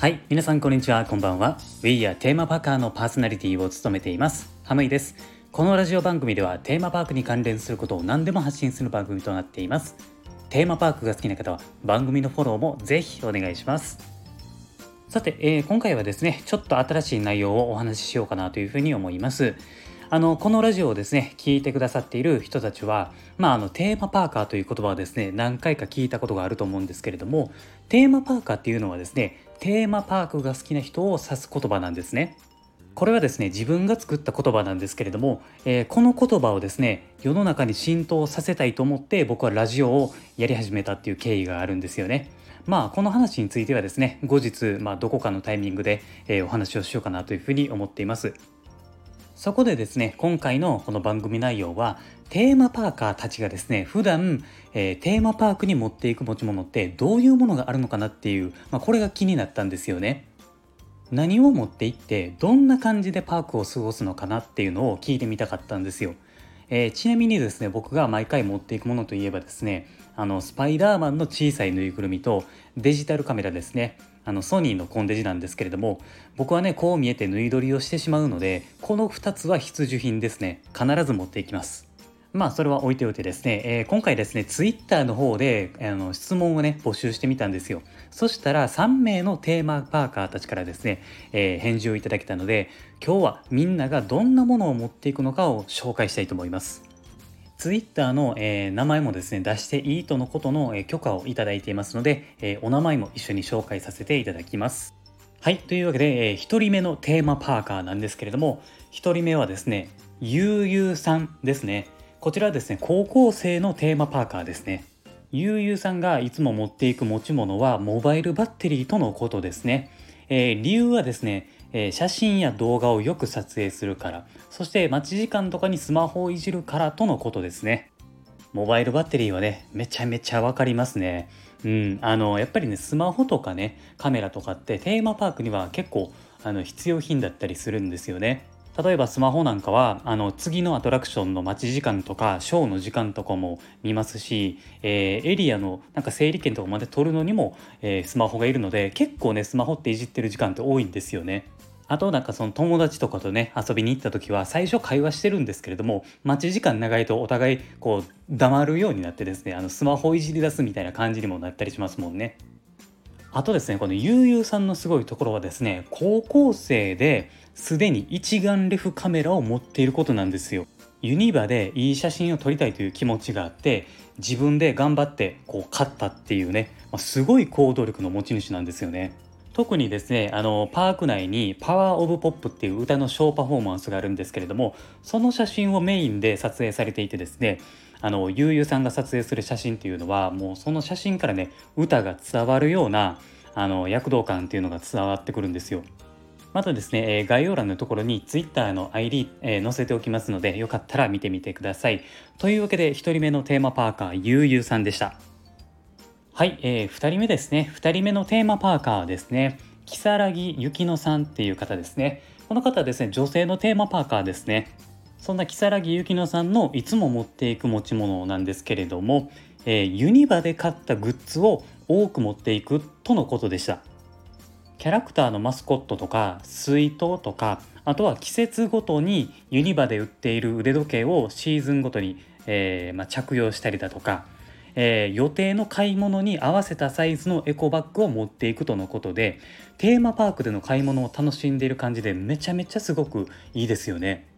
はい皆さんこんにちは。こんばんは。We are テーマパーカーのパーソナリティを務めています。ハムイです。このラジオ番組ではテーマパークに関連することを何でも発信する番組となっています。テーマパークが好きな方は番組のフォローもぜひお願いします。さて、えー、今回はですねちょっと新しい内容をお話ししようかなというふうに思います。あのこのラジオをですね聞いてくださっている人たちは、まあ、あのテーマパーカーという言葉はですね何回か聞いたことがあると思うんですけれどもテーマパーカーっていうのはですねテーマパークが好きな人を指す言葉なんですね。これはですね自分が作った言葉なんですけれども、えー、この言葉をですね世の中に浸透させたいと思って僕はラジオをやり始めたっていう経緯があるんですよね。まあこの話についてはですね後日、まあ、どこかのタイミングで、えー、お話をしようかなというふうに思っています。そこでですね今回のこの番組内容はテーマパーカーたちがですね普段、えー、テーマパークに持っていく持ち物ってどういうものがあるのかなっていう、まあ、これが気になったんですよね。何を持っていってどんな感じでパークを過ごすのかなっていうのを聞いてみたかったんですよ。えー、ちなみにですね僕が毎回持っていくものといえばですねあのスパイダーマンの小さいぬいぐるみとデジタルカメラですねあのソニーのコンデジなんですけれども僕はねこう見えて縫い撮りをしてしまうのでこの2つは必需品ですね。必ず持っていきます。まあそれは置いておいてですね、えー、今回ですねツイッターの方であの質問をね募集してみたんですよ。そしたら3名のテーマパーカーたちからですね、えー、返事をいただけたので今日はみんながどんなものを持っていくのかを紹介したいと思います。ツイッターの、えー、名前もですね、出していいとのことの、えー、許可をいただいていますので、えー、お名前も一緒に紹介させていただきます。はい、というわけで、えー、1人目のテーマパーカーなんですけれども、1人目はですね、ゆうゆうさんですね。こちらはですね、高校生のテーマパーカーですね。ゆうゆうさんがいつも持っていく持ち物はモバイルバッテリーとのことですね。えー、理由はですね、えー、写真や動画をよく撮影するからそして待ち時間とかにスマホをいじるからとのことですねモバイルバッテリーはねめちゃめちゃわかりますね。うん。あのやっぱりねスマホとかねカメラとかってテーマパークには結構あの必要品だったりするんですよね。例えばスマホなんかはあの次のアトラクションの待ち時間とかショーの時間とかも見ますし、えー、エリアのなんか整理券とかまで取るのにも、えー、スマホがいるので結構ねスマホっていじってる時間って多いんですよね。あとなんかその友達とかとね遊びに行った時は最初会話してるんですけれども待ち時間長いとお互いこう黙るようになってですねあのスマホいじり出すみたいな感じにもなったりしますもんね。あとですねこのゆうゆうさんのすごいところはですね高校生ですでに一眼レフカメラを持っていることなんですよ。ユニバでいい写真を撮りたいという気持ちがあって自分で頑張ってこう買ったっていうね、まあ、すごい行動力の持ち主なんですよね。特にですねあのパーク内に「パワー・オブ・ポップ」っていう歌のショーパフォーマンスがあるんですけれどもその写真をメインで撮影されていてですねあのゆうゆうさんが撮影する写真っていうのはもうその写真からね歌が伝わるようなあの躍動感っていうのが伝わってくるんですよ。またですね、え概要欄のところに Twitter の ID、え、載せておきますのでよかったら見てみてください。というわけで1人目のテーマパーカーゆうゆうさんでした。はい、えー、2人目ですね。2人目のテーマパーカーですね。如月ゆきのさんっていう方ですね。この方はですね、女性のテーマパーカーですね。そんな如月ゆきのさんのいつも持っていく持ち物なんですけれども、えー、ユニバで買ったグッズを多く持っていくとのことでした。キャラクターのマスコットとか水筒とかあとは季節ごとにユニバで売っている腕時計をシーズンごとに、えー、まあ、着用したりだとかえー、予定の買い物に合わせたサイズのエコバッグを持っていくとのことでテーマパークでの買い物を楽しんでいる感じでめちゃめちゃすごくいいですよね。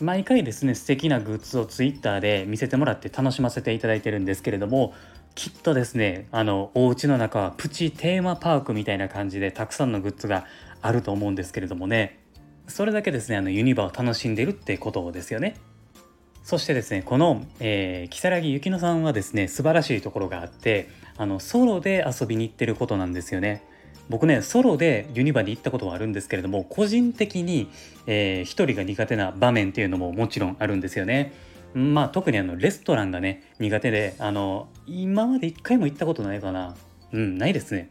毎回ですね素敵なグッズを Twitter で見せてもらって楽しませていただいてるんですけれどもきっとですねあのお家の中はプチテーマパークみたいな感じでたくさんのグッズがあると思うんですけれどもねそれだけですねあのユニバを楽しんでるってことですよね。そしてですねこの、えー、如月ゆきのさんはですね素晴らしいところがあってあのソロで遊びに行ってることなんですよね。僕ねソロでユニバに行ったことはあるんですけれども個人的に、えー、一人が苦手な場面っていうのももちろんあるんですよね。まあ特にあのレストランがね苦手であの今まで一回も行ったことないかなうんないですね。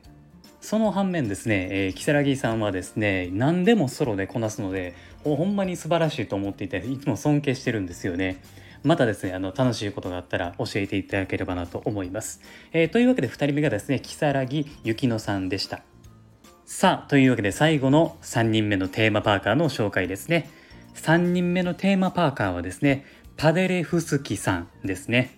その反面ですね、えー、如月さんはですね何でもソロでこなすのでほんまに素晴らしいと思っていていつも尊敬してるんですよね。またですねあの楽しいことがあったら教えていただければなと思います。えー、というわけで2人目がですね如月ゆきのさんでした。さあというわけで最後の3人目のテーマパーカーの紹介ですね3人目のテーマパーカーはですねパデレフスキさんですね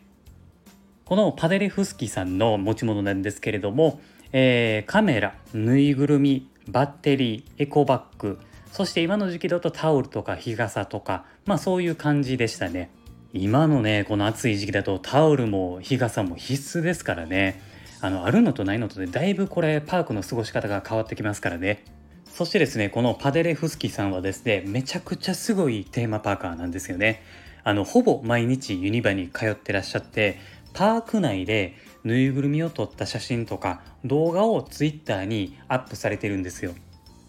このパデレフスキさんの持ち物なんですけれども、えー、カメラぬいぐるみバッテリーエコバッグそして今の時期だとタオルとか日傘とかまあそういう感じでしたね。今のねこの暑い時期だとタオルも日傘も必須ですからね。あのあるのとないのとでだいぶこれパークの過ごし方が変わってきますからね。そしてですねこのパデレフスキさんはですねめちゃくちゃすごいテーマパーカーなんですよね。あのほぼ毎日ユニバに通ってらっしゃってパーク内でぬいぐるみを撮った写真とか動画を Twitter にアップされてるんですよ。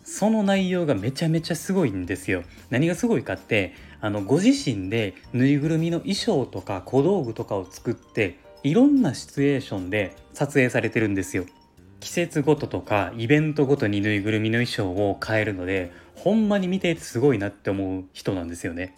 その内容がめちゃめちゃすごいんですよ。何がすごいかってあのご自身でぬいぐるみの衣装とか小道具とかを作っていろんなシチュエーションで撮影されてるんですよ。季節ごととかイベントごとにぬいぐるみの衣装を変えるのでほんまに見ててすごいなって思う人なんですよね。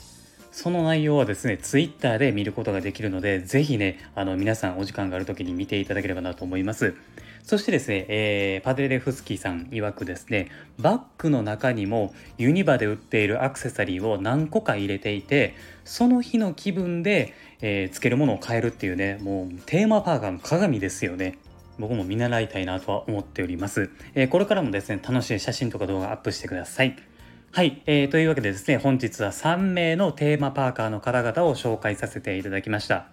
その内容はですね Twitter で見ることができるので是非ねあの皆さんお時間がある時に見ていただければなと思います。そしてですね、えー、パデレフスキーさん曰くですねバッグの中にもユニバで売っているアクセサリーを何個か入れていてその日の気分で、えー、つけるものを変えるっていうねもうテーマパーカーの鏡ですよね。僕も見習いたいなとは思っております、えー、これからもですね楽しい写真とか動画アップしてください。はい、えー、というわけでですね本日は3名のテーマパーカーの方々を紹介させていただきました。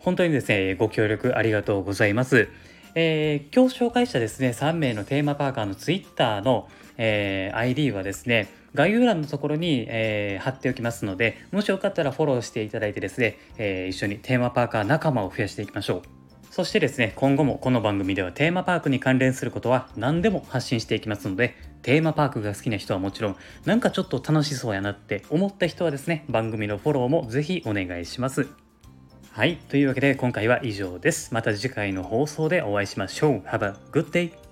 本当にですねご協力ありがとうございます。えー、今日紹介したですね3名のテーマパーカーの Twitter の、えー、ID はですね概要欄のところに、えー、貼っておきますのでもしよかったらフォローしていただいてですね、えー、一緒にテーマパーカー仲間を増やしていきましょう。そしてですね今後もこの番組ではテーマパークに関連することは何でも発信していきますのでテーマパークが好きな人はもちろんなんかちょっと楽しそうやなって思った人はですね番組のフォローもぜひお願いしますはい。というわけで今回は以上です。また次回の放送でお会いしましょう。Have a good day!